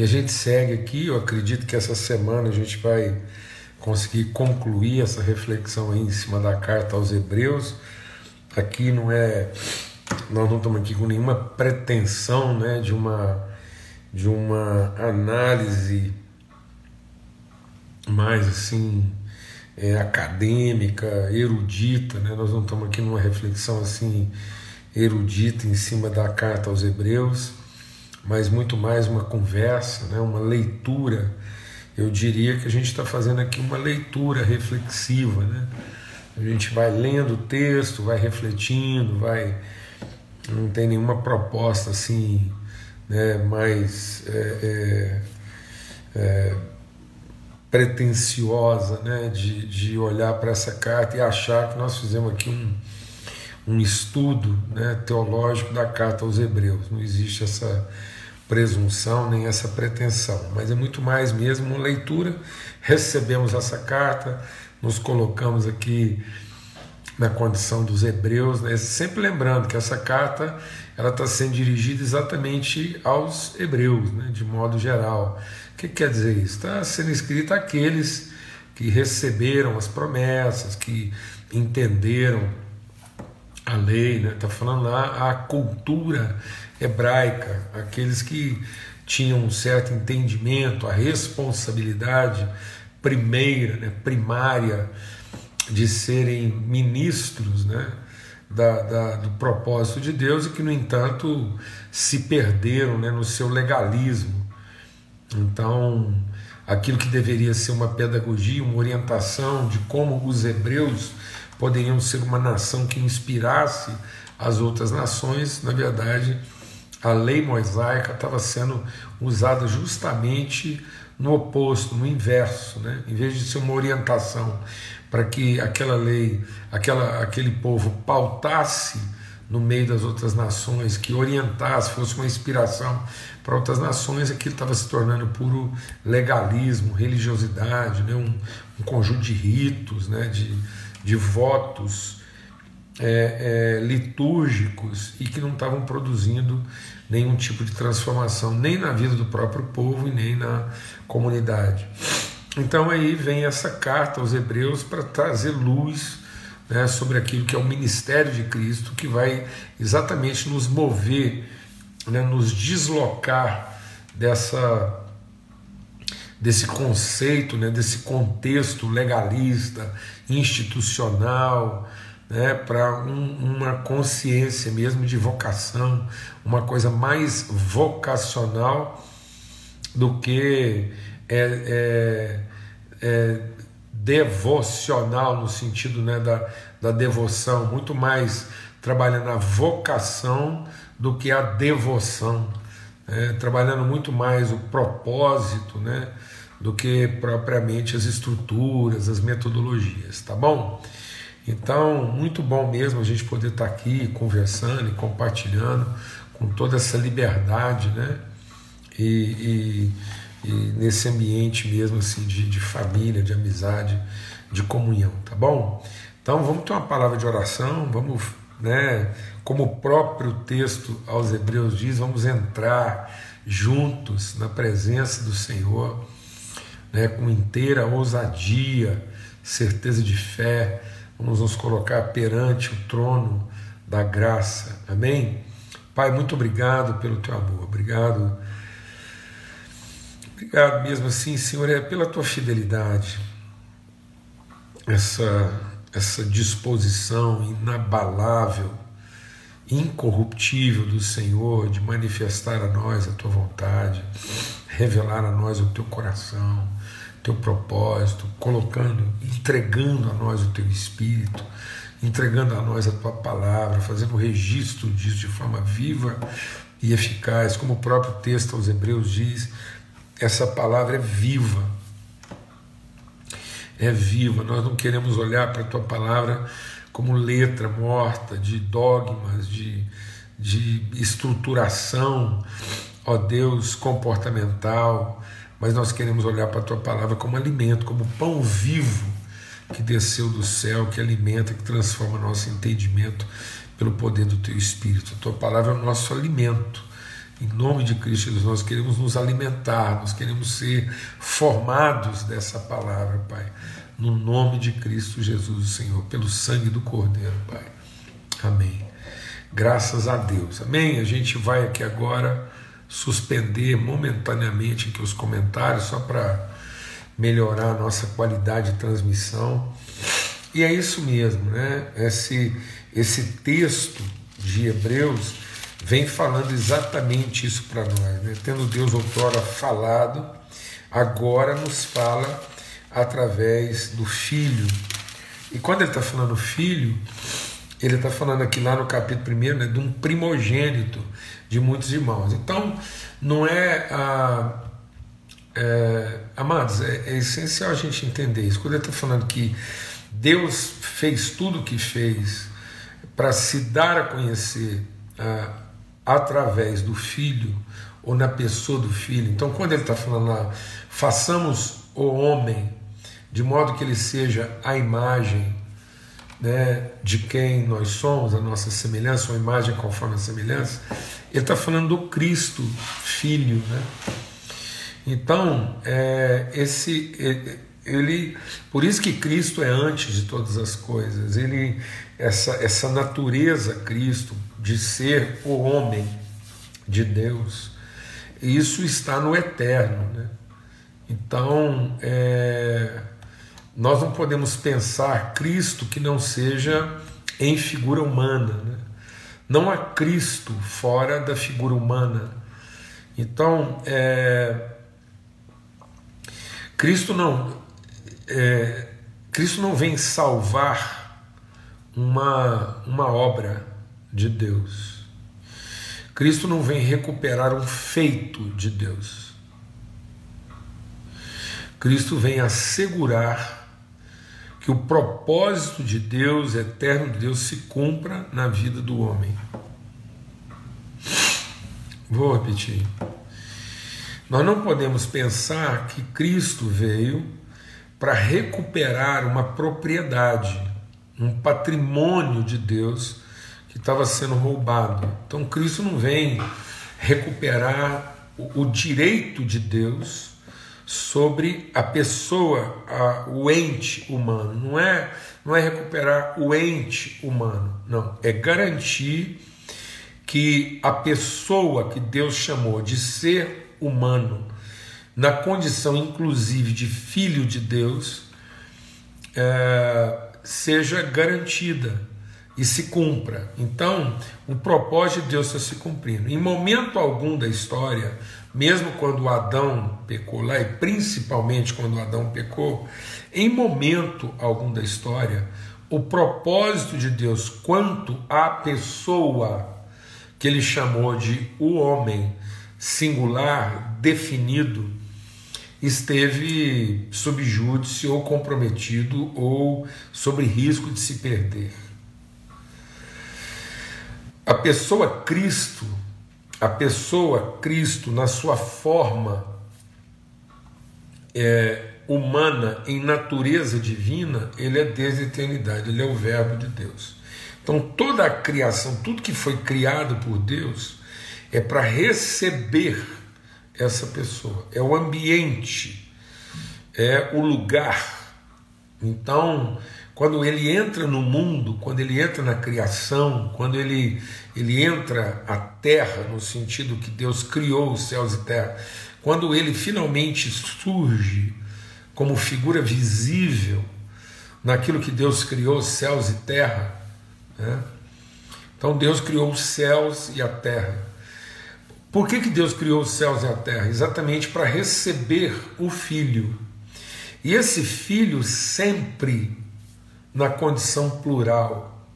E a gente segue aqui, eu acredito que essa semana a gente vai conseguir concluir essa reflexão aí em cima da carta aos Hebreus. Aqui não é. Nós não estamos aqui com nenhuma pretensão né, de, uma, de uma análise mais assim é, acadêmica, erudita, né? nós não estamos aqui numa reflexão assim erudita em cima da carta aos Hebreus mas muito mais uma conversa, né, uma leitura. Eu diria que a gente está fazendo aqui uma leitura reflexiva. Né? A gente vai lendo o texto, vai refletindo, vai. Não tem nenhuma proposta assim né, mais é, é, é, pretensiosa né, de, de olhar para essa carta e achar que nós fizemos aqui um, um estudo né, teológico da carta aos Hebreus. Não existe essa presunção nem essa pretensão, mas é muito mais mesmo leitura. Recebemos essa carta, nos colocamos aqui na condição dos hebreus, né? sempre lembrando que essa carta ela está sendo dirigida exatamente aos hebreus, né? de modo geral. O que quer dizer isso? Está sendo escrita àqueles que receberam as promessas, que entenderam a lei, está né? Tá falando lá a cultura hebraica, aqueles que tinham um certo entendimento, a responsabilidade primeira, né, primária de serem ministros né, da, da, do propósito de Deus e que, no entanto, se perderam né, no seu legalismo. Então, aquilo que deveria ser uma pedagogia, uma orientação de como os hebreus poderiam ser uma nação que inspirasse as outras nações, na verdade, a lei mosaica estava sendo usada justamente no oposto, no inverso, né? em vez de ser uma orientação para que aquela lei, aquela, aquele povo pautasse no meio das outras nações, que orientasse, fosse uma inspiração para outras nações, aquilo estava se tornando puro legalismo, religiosidade, né? um, um conjunto de ritos, né? de, de votos é, é, litúrgicos e que não estavam produzindo nenhum tipo de transformação, nem na vida do próprio povo e nem na comunidade. Então aí vem essa carta aos Hebreus para trazer luz né, sobre aquilo que é o ministério de Cristo, que vai exatamente nos mover, né, nos deslocar dessa desse conceito, né, desse contexto legalista, institucional, né, para um, uma consciência mesmo de vocação, uma coisa mais vocacional do que é, é, é devocional no sentido né, da, da devoção, muito mais trabalhando a vocação do que a devoção, né, trabalhando muito mais o propósito né, do que propriamente as estruturas, as metodologias, tá bom? Então, muito bom mesmo a gente poder estar aqui conversando e compartilhando com toda essa liberdade, né? E, e, e nesse ambiente mesmo assim de, de família, de amizade, de comunhão, tá bom? Então vamos ter uma palavra de oração, vamos, né? Como o próprio texto aos Hebreus diz, vamos entrar juntos na presença do Senhor, né? Com inteira ousadia, certeza de fé Vamos nos colocar perante o trono da graça. Amém? Pai, muito obrigado pelo teu amor. Obrigado. Obrigado mesmo assim, Senhor, é pela tua fidelidade. Essa essa disposição inabalável, incorruptível do Senhor de manifestar a nós a tua vontade, revelar a nós o teu coração teu propósito, colocando, entregando a nós o teu espírito, entregando a nós a tua palavra, fazendo registro disso de forma viva e eficaz, como o próprio texto aos Hebreus diz, essa palavra é viva. É viva. Nós não queremos olhar para a tua palavra como letra morta de dogmas, de, de estruturação, ó Deus, comportamental mas nós queremos olhar para a tua palavra como alimento, como pão vivo que desceu do céu, que alimenta, que transforma nosso entendimento pelo poder do teu espírito. A tua palavra é o nosso alimento. Em nome de Cristo nós queremos nos alimentar, nós queremos ser formados dessa palavra, Pai. No nome de Cristo Jesus, Senhor, pelo sangue do Cordeiro, Pai. Amém. Graças a Deus. Amém. A gente vai aqui agora suspender momentaneamente aqui os comentários só para melhorar a nossa qualidade de transmissão. E é isso mesmo, né? Esse, esse texto de Hebreus vem falando exatamente isso para nós, né? Tendo Deus outrora falado, agora nos fala através do Filho. E quando ele está falando filho, ele está falando aqui lá no capítulo 1 né, de um primogênito de muitos irmãos. Então, não é. Ah, é amados, é, é, essencial a gente entender isso. Quando ele está falando que Deus fez tudo o que fez para se dar a conhecer ah, através do Filho ou na pessoa do Filho. Então, quando ele está falando lá, façamos o homem de modo que ele seja a imagem né, de quem nós somos, a nossa semelhança, uma imagem conforme a semelhança, ele está falando do Cristo, Filho. Né? Então, é, esse, ele, por isso que Cristo é antes de todas as coisas. Ele, essa, essa natureza Cristo de ser o homem de Deus, isso está no eterno. Né? Então, é, nós não podemos pensar Cristo que não seja em figura humana. Né? Não há Cristo fora da figura humana. Então, é, Cristo não é, Cristo não vem salvar uma, uma obra de Deus. Cristo não vem recuperar um feito de Deus. Cristo vem assegurar que o propósito de Deus, eterno de Deus, se cumpra na vida do homem. Vou repetir. Nós não podemos pensar que Cristo veio para recuperar uma propriedade, um patrimônio de Deus que estava sendo roubado. Então Cristo não vem recuperar o, direito de Deus sobre a pessoa, a, o ente humano. Não é, não é recuperar o ente humano, não. É garantir que a pessoa que Deus chamou de ser humano, na condição inclusive de filho de Deus, é, seja garantida e se cumpra. Então, o propósito de Deus está se cumprindo. Em momento algum da história, mesmo quando Adão pecou lá, e principalmente quando Adão pecou, em momento algum da história, o propósito de Deus quanto à pessoa que ele chamou de o homem singular, definido, esteve sob júdice ou comprometido ou sob risco de se perder. A pessoa Cristo a pessoa Cristo, na sua forma é, humana, em natureza divina, ele é desde a eternidade, ele é o Verbo de Deus. Então, toda a criação, tudo que foi criado por Deus, é para receber essa pessoa, é o ambiente, é o lugar. Então, quando ele entra no mundo, quando ele entra na criação, quando ele, ele entra à terra, no sentido que Deus criou os céus e terra, quando ele finalmente surge como figura visível naquilo que Deus criou, céus e terra, né? então Deus criou os céus e a terra. Por que, que Deus criou os céus e a terra? Exatamente para receber o Filho. E esse Filho sempre na condição plural.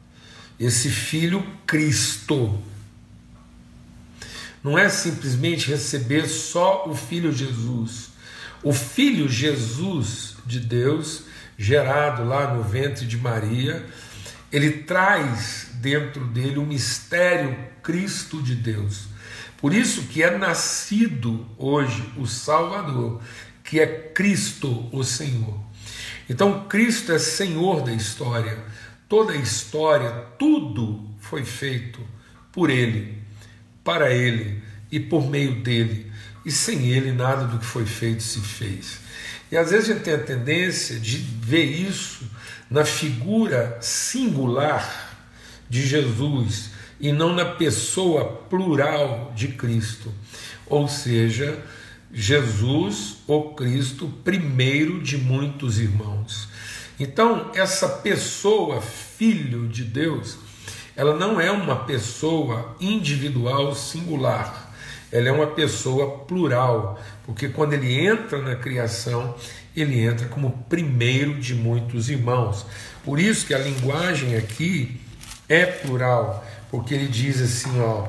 Esse Filho Cristo. Não é simplesmente receber só o Filho Jesus. O Filho Jesus de Deus, gerado lá no ventre de Maria, ele traz dentro dele o mistério Cristo de Deus. Por isso que é nascido hoje o Salvador, que é Cristo o Senhor. Então Cristo é Senhor da história. Toda a história, tudo foi feito por Ele, para Ele e por meio dele. E sem ele nada do que foi feito se fez. E às vezes a gente tem a tendência de ver isso na figura singular de Jesus e não na pessoa plural de Cristo. Ou seja, Jesus, o Cristo, primeiro de muitos irmãos. Então, essa pessoa, filho de Deus, ela não é uma pessoa individual singular, ela é uma pessoa plural, porque quando ele entra na criação, ele entra como primeiro de muitos irmãos. Por isso que a linguagem aqui é plural, porque ele diz assim, ó,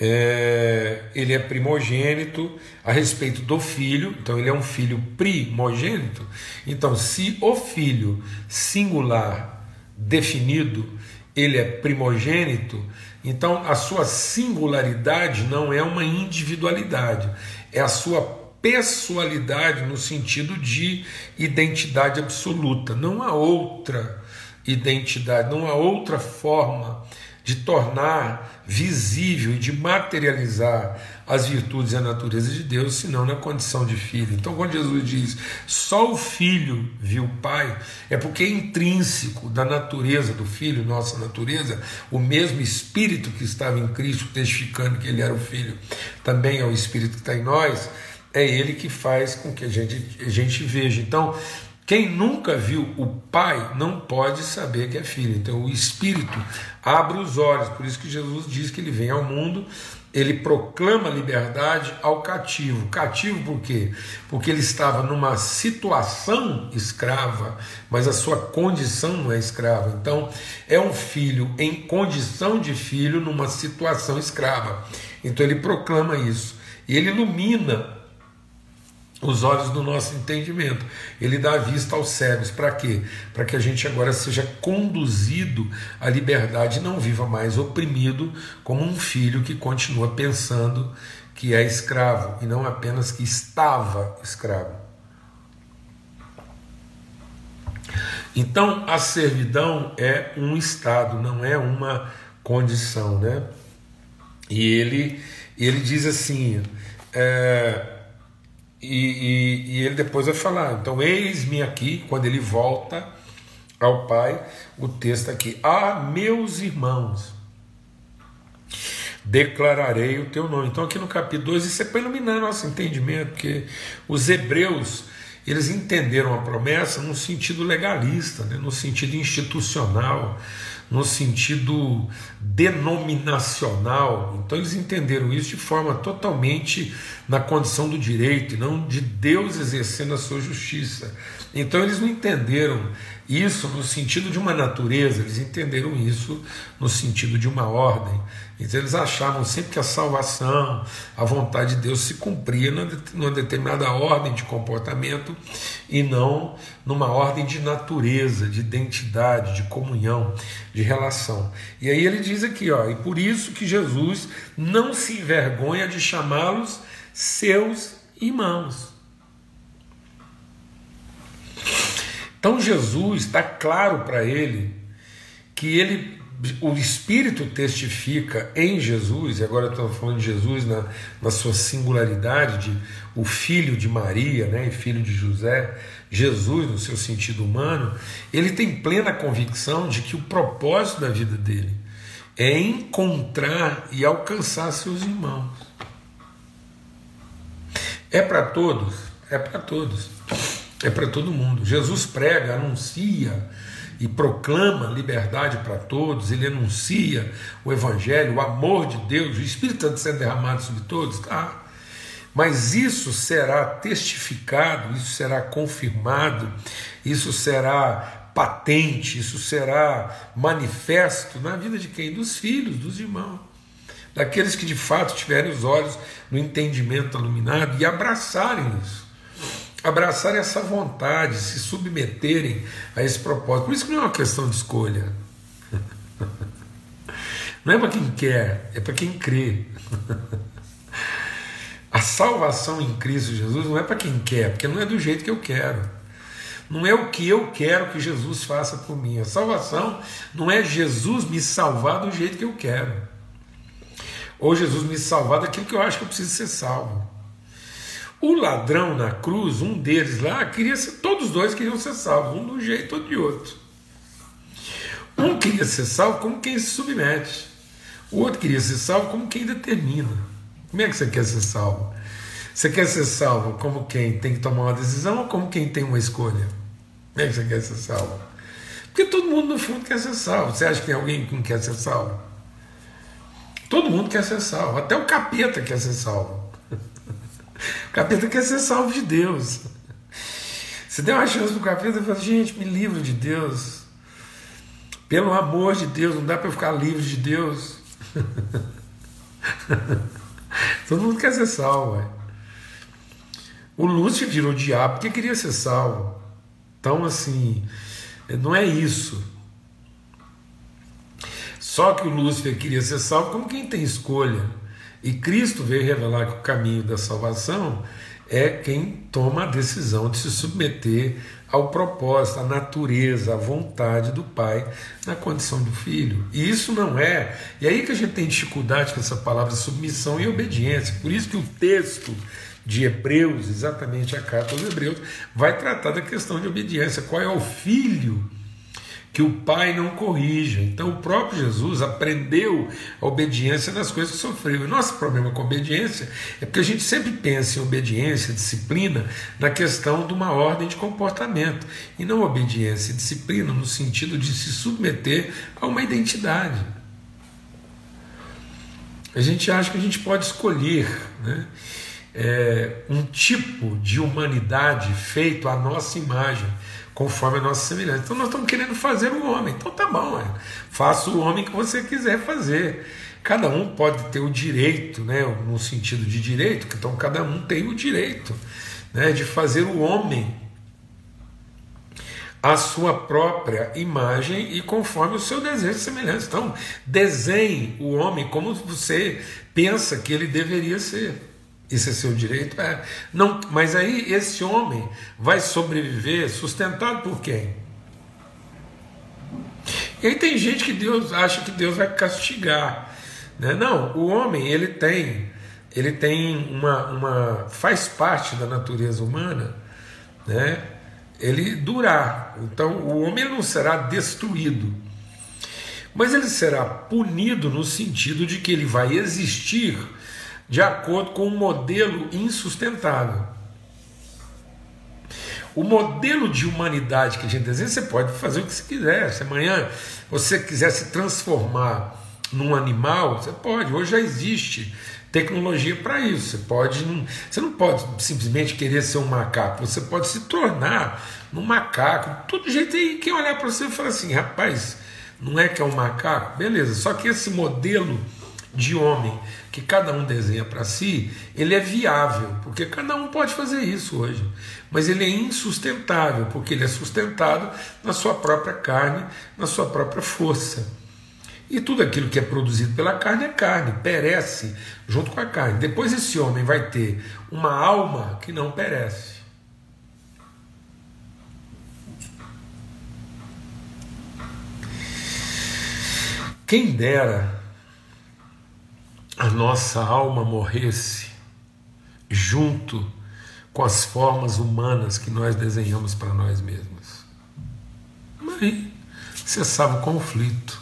é, ele é primogênito a respeito do filho, então ele é um filho primogênito. Então, se o filho singular definido ele é primogênito, então a sua singularidade não é uma individualidade, é a sua pessoalidade no sentido de identidade absoluta. Não há outra identidade, não há outra forma de tornar visível e de materializar as virtudes e a natureza de Deus, senão na condição de filho. Então, quando Jesus diz só o filho viu o pai, é porque é intrínseco da natureza do filho, nossa natureza, o mesmo espírito que estava em Cristo, testificando que ele era o filho, também é o espírito que está em nós, é ele que faz com que a gente, a gente veja. Então, quem nunca viu o Pai não pode saber que é filho. Então o Espírito abre os olhos. Por isso que Jesus diz que ele vem ao mundo, ele proclama liberdade ao cativo. Cativo por quê? Porque ele estava numa situação escrava, mas a sua condição não é escrava. Então é um filho em condição de filho numa situação escrava. Então ele proclama isso. E ele ilumina os olhos do nosso entendimento. Ele dá vista aos cegos. Para quê? Para que a gente agora seja conduzido à liberdade e não viva mais oprimido como um filho que continua pensando que é escravo e não apenas que estava escravo. Então, a servidão é um estado, não é uma condição, né? E ele, ele diz assim: é, e, e, e ele depois vai falar, então eis-me aqui, quando ele volta ao Pai, o texto aqui, ah, meus irmãos, declararei o teu nome. Então, aqui no capítulo 2, isso é para iluminar nosso entendimento, porque os hebreus eles entenderam a promessa no sentido legalista, né, no sentido institucional, no sentido denominacional. Então eles entenderam isso de forma totalmente na condição do direito e não de Deus exercendo a sua justiça. Então eles não entenderam isso no sentido de uma natureza, eles entenderam isso no sentido de uma ordem. Então eles achavam sempre que a salvação, a vontade de Deus se cumpria numa determinada ordem de comportamento e não numa ordem de natureza, de identidade, de comunhão, de relação. E aí ele diz aqui, ó, e por isso que Jesus não se envergonha de chamá-los seus irmãos. Então Jesus está claro para ele que ele, o Espírito testifica em Jesus, e agora estamos falando de Jesus na, na sua singularidade de o filho de Maria, né, e filho de José, Jesus no seu sentido humano, ele tem plena convicção de que o propósito da vida dele é encontrar e alcançar seus irmãos. É para todos, é para todos é para todo mundo. Jesus prega, anuncia e proclama liberdade para todos, ele anuncia o Evangelho, o amor de Deus, o Espírito Santo sendo derramado sobre todos, tá? Mas isso será testificado, isso será confirmado, isso será patente, isso será manifesto na vida de quem? Dos filhos, dos irmãos, daqueles que de fato tiverem os olhos no entendimento iluminado e abraçarem isso abraçarem essa vontade, se submeterem a esse propósito. Por isso que não é uma questão de escolha. Não é para quem quer, é para quem crê. A salvação em Cristo Jesus não é para quem quer, porque não é do jeito que eu quero. Não é o que eu quero que Jesus faça por mim. A salvação não é Jesus me salvar do jeito que eu quero. ou Jesus me salvar daquilo que eu acho que eu preciso ser salvo. O ladrão na cruz, um deles lá, queria ser, todos os dois queriam ser salvos, um de um jeito, outro de outro. Um queria ser salvo como quem se submete, o outro queria ser salvo como quem determina. Como é que você quer ser salvo? Você quer ser salvo como quem tem que tomar uma decisão ou como quem tem uma escolha? Como é que você quer ser salvo? Porque todo mundo, no fundo, quer ser salvo. Você acha que tem alguém que não quer ser salvo? Todo mundo quer ser salvo. Até o capeta quer ser salvo. O capeta quer ser salvo de Deus. Você deu uma chance pro capeta e fala, gente, me livre de Deus. Pelo amor de Deus, não dá para ficar livre de Deus. Todo mundo quer ser salvo. Ué. O Lúcio virou diabo porque queria ser salvo. Então, assim, não é isso. Só que o Lúcifer queria ser salvo como quem tem escolha. E Cristo veio revelar que o caminho da salvação é quem toma a decisão de se submeter ao propósito, à natureza, à vontade do Pai na condição do Filho. E isso não é. E aí que a gente tem dificuldade com essa palavra submissão e obediência. Por isso que o texto de Hebreus, exatamente a carta aos Hebreus, vai tratar da questão de obediência. Qual é o filho que o pai não corrija? Então, o próprio Jesus aprendeu a obediência nas coisas que sofreu. E nosso problema com a obediência é porque a gente sempre pensa em obediência, disciplina, na questão de uma ordem de comportamento, e não obediência e disciplina no sentido de se submeter a uma identidade. A gente acha que a gente pode escolher, né? é, um tipo de humanidade feito à nossa imagem, conforme a nossa semelhança. Então nós estamos querendo fazer o homem. Então tá bom, é. faça o homem que você quiser fazer. Cada um pode ter o direito, né, no sentido de direito, então cada um tem o direito né, de fazer o homem a sua própria imagem e conforme o seu desejo de semelhança. Então, desenhe o homem como você pensa que ele deveria ser. Isso é seu direito? É. Não, mas aí esse homem vai sobreviver sustentado por quem? E aí tem gente que Deus acha que Deus vai castigar. Né? Não, o homem ele tem, ele tem uma, uma. faz parte da natureza humana, né? ele durar. Então o homem não será destruído. Mas ele será punido no sentido de que ele vai existir de acordo com um modelo insustentável. O modelo de humanidade que a gente desenha, você pode fazer o que você quiser. Se amanhã você quiser se transformar num animal, você pode. Hoje já existe tecnologia para isso. Você pode, não, você não pode simplesmente querer ser um macaco. Você pode se tornar um macaco. Todo jeito aí quem olhar para você falar assim, rapaz, não é que é um macaco, beleza? Só que esse modelo de homem que cada um desenha para si, ele é viável, porque cada um pode fazer isso hoje. Mas ele é insustentável, porque ele é sustentado na sua própria carne, na sua própria força. E tudo aquilo que é produzido pela carne é carne, perece junto com a carne. Depois esse homem vai ter uma alma que não perece. Quem dera a nossa alma morresse junto com as formas humanas que nós desenhamos para nós mesmos. Aí cessava o conflito.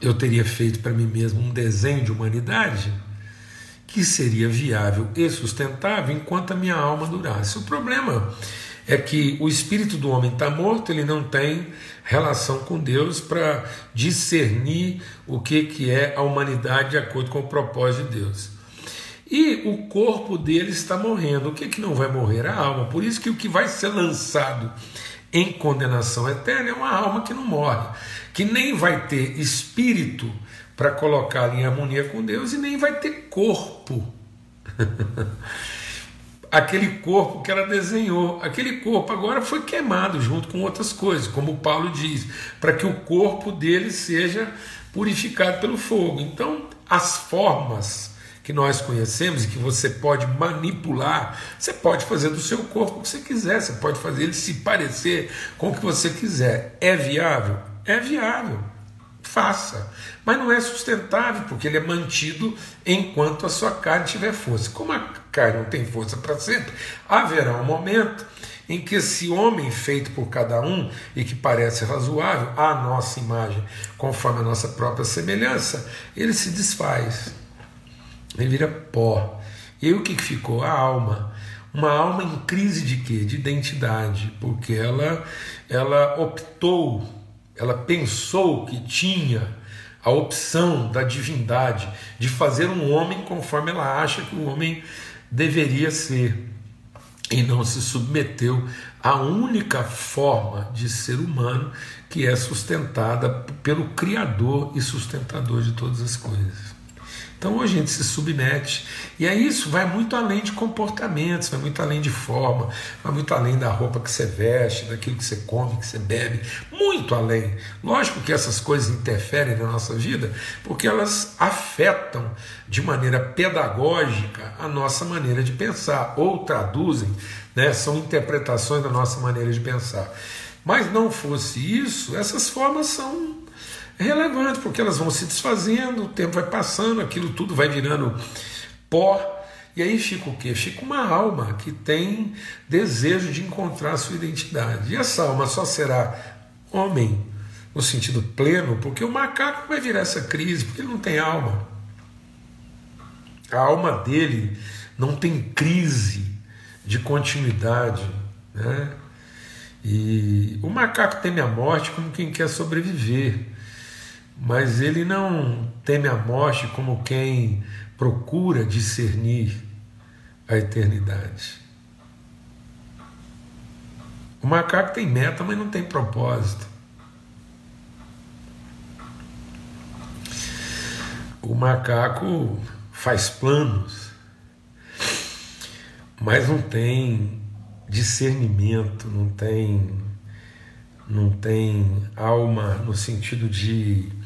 Eu teria feito para mim mesmo um desenho de humanidade que seria viável e sustentável enquanto a minha alma durasse. O problema é que o espírito do homem está morto, ele não tem relação com Deus para discernir o que, que é a humanidade de acordo com o propósito de Deus. E o corpo dele está morrendo. O que, que não vai morrer? A alma. Por isso que o que vai ser lançado em condenação eterna é uma alma que não morre, que nem vai ter espírito para colocá-la em harmonia com Deus e nem vai ter corpo. aquele corpo que ela desenhou. Aquele corpo agora foi queimado junto com outras coisas, como Paulo diz, para que o corpo dele seja purificado pelo fogo. Então, as formas que nós conhecemos e que você pode manipular, você pode fazer do seu corpo o que você quiser, você pode fazer ele se parecer com o que você quiser. É viável? É viável. Faça. Mas não é sustentável, porque ele é mantido enquanto a sua carne tiver força. Como a carne não tem força para sempre, haverá um momento em que esse homem feito por cada um e que parece razoável, à nossa imagem, conforme a nossa própria semelhança, ele se desfaz, ele vira pó. E o que ficou? A alma. Uma alma em crise de quê? De identidade, porque ela, ela optou, ela pensou que tinha a opção da divindade de fazer um homem conforme ela acha que o homem deveria ser e não se submeteu à única forma de ser humano que é sustentada pelo Criador e sustentador de todas as coisas. Então a gente se submete, e aí isso vai muito além de comportamentos, vai muito além de forma, vai muito além da roupa que você veste, daquilo que você come, que você bebe, muito além. Lógico que essas coisas interferem na nossa vida, porque elas afetam de maneira pedagógica a nossa maneira de pensar, ou traduzem, né, são interpretações da nossa maneira de pensar. Mas não fosse isso, essas formas são é relevante, porque elas vão se desfazendo, o tempo vai passando, aquilo tudo vai virando pó. E aí fica o quê? Fica uma alma que tem desejo de encontrar a sua identidade. E essa alma só será homem no sentido pleno, porque o macaco vai virar essa crise, porque ele não tem alma. A alma dele não tem crise de continuidade. Né? E o macaco teme a morte como quem quer sobreviver mas ele não teme a morte como quem procura discernir a eternidade. O macaco tem meta, mas não tem propósito. O macaco faz planos, mas não tem discernimento, não tem não tem alma no sentido de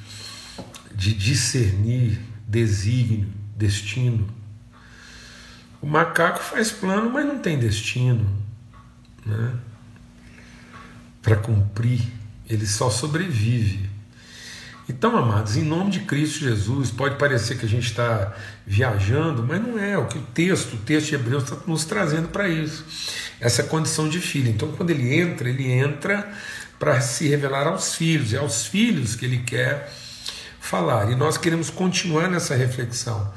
de discernir desígnio, destino. O macaco faz plano, mas não tem destino né? para cumprir, ele só sobrevive. Então, amados, em nome de Cristo Jesus, pode parecer que a gente está viajando, mas não é. O que o texto, o texto de Hebreus está nos trazendo para isso, essa condição de filho. Então, quando ele entra, ele entra para se revelar aos filhos, é aos filhos que ele quer falar. E nós queremos continuar nessa reflexão,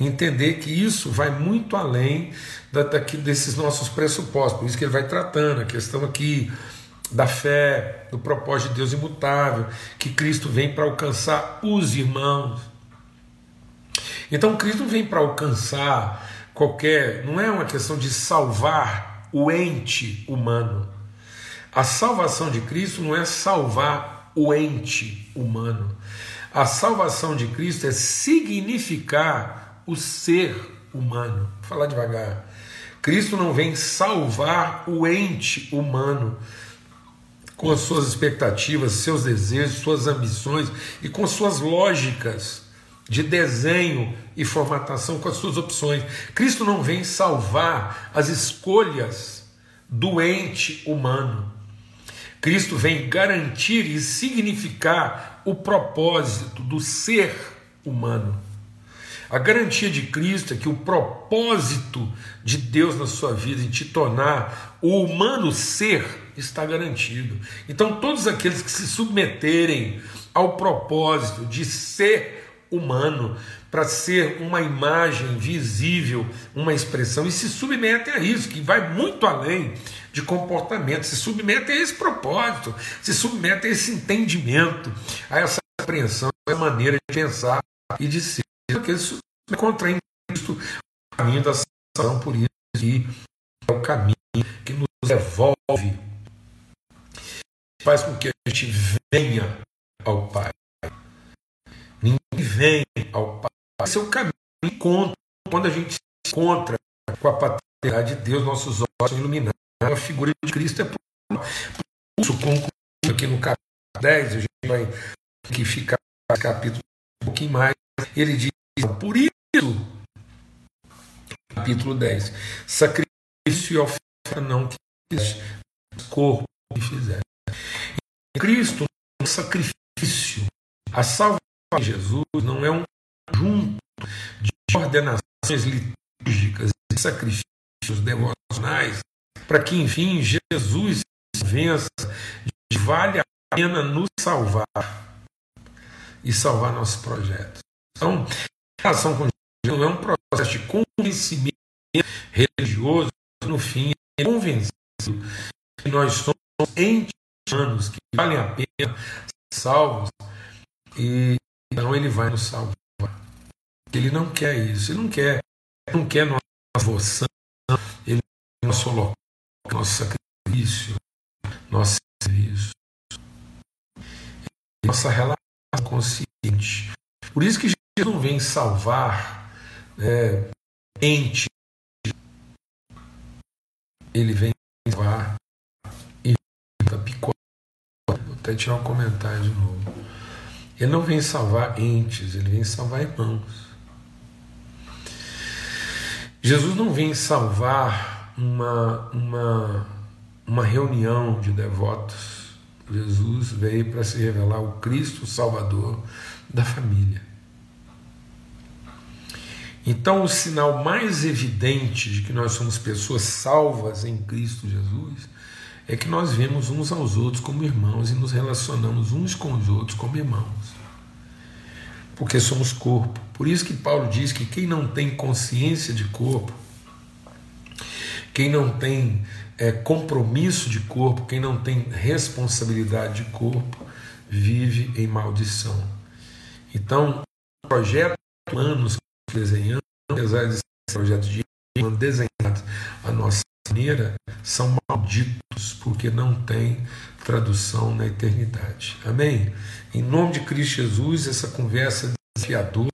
entender que isso vai muito além da, daqui, desses nossos pressupostos, por isso que ele vai tratando a questão aqui da fé, do propósito de Deus imutável, que Cristo vem para alcançar os irmãos. Então Cristo vem para alcançar qualquer, não é uma questão de salvar o ente humano. A salvação de Cristo não é salvar o ente humano. A salvação de Cristo é significar o ser humano. Vou falar devagar. Cristo não vem salvar o ente humano com as suas expectativas, seus desejos, suas ambições e com suas lógicas de desenho e formatação, com as suas opções. Cristo não vem salvar as escolhas do ente humano. Cristo vem garantir e significar o propósito do ser humano. A garantia de Cristo é que o propósito de Deus na sua vida em te tornar o humano ser está garantido. Então, todos aqueles que se submeterem ao propósito de ser humano, para ser uma imagem visível, uma expressão, e se submetem a isso, que vai muito além de comportamento, se submete a esse propósito, se submete a esse entendimento, a essa compreensão, a essa maneira de pensar e de ser. Porque isso é contra o caminho da salvação, por isso que é o caminho que nos devolve, faz com que a gente venha ao Pai. Ninguém vem ao Pai. É o caminho encontro. Quando a gente se encontra com a paternidade de Deus, nossos olhos são iluminados a figura de Cristo é isso concluído aqui no capítulo 10, a gente vai que ficar no capítulo um pouquinho mais. Ele diz: Por isso, capítulo 10, sacrifício e oferta não quiseste, corpo que fizeste. Cristo, um sacrifício A salvação de Jesus não é um conjunto de ordenações litúrgicas e sacrifícios devocionais para que, enfim, Jesus vença de vale a pena nos salvar e salvar nossos projetos. Então, a relação com Jesus não é um processo de convencimento religioso, no fim, é convencido que nós somos entes humanos que valem a pena salvos e então ele vai nos salvar. Ele não quer isso, ele não quer, ele não quer nossa devoção, ele quer nosso holocausto, nosso sacrifício, nosso serviço, nossa relação consciente. Por isso que Jesus não vem salvar é, ente, ele vem salvar e picota. Vou até tirar um comentário de novo. Ele não vem salvar entes, ele vem salvar irmãos. Jesus não vem salvar uma, uma, uma reunião de devotos. Jesus veio para se revelar o Cristo Salvador da família. Então, o sinal mais evidente de que nós somos pessoas salvas em Cristo Jesus é que nós vemos uns aos outros como irmãos e nos relacionamos uns com os outros como irmãos porque somos corpo. Por isso que Paulo diz que quem não tem consciência de corpo, quem não tem é, compromisso de corpo, quem não tem responsabilidade de corpo, vive em maldição. Então, o projeto planos que desenhamos, apesar de ser projetos de desenhados à nossa maneira, são malditos, porque não tem tradução na eternidade. Amém? Em nome de Cristo Jesus, essa conversa desafiadora,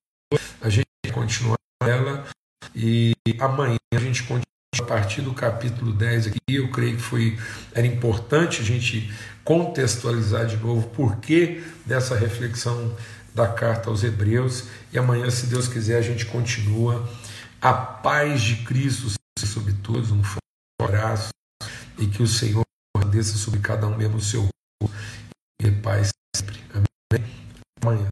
a gente vai continuar ela e amanhã a gente continua a partir do capítulo 10 aqui. Eu creio que foi era importante a gente contextualizar de novo o porquê dessa reflexão da carta aos Hebreus. E amanhã, se Deus quiser, a gente continua. A paz de Cristo sobre todos, um abraço e que o Senhor desça sobre cada um mesmo o seu e paz sempre. Amém. Amanhã.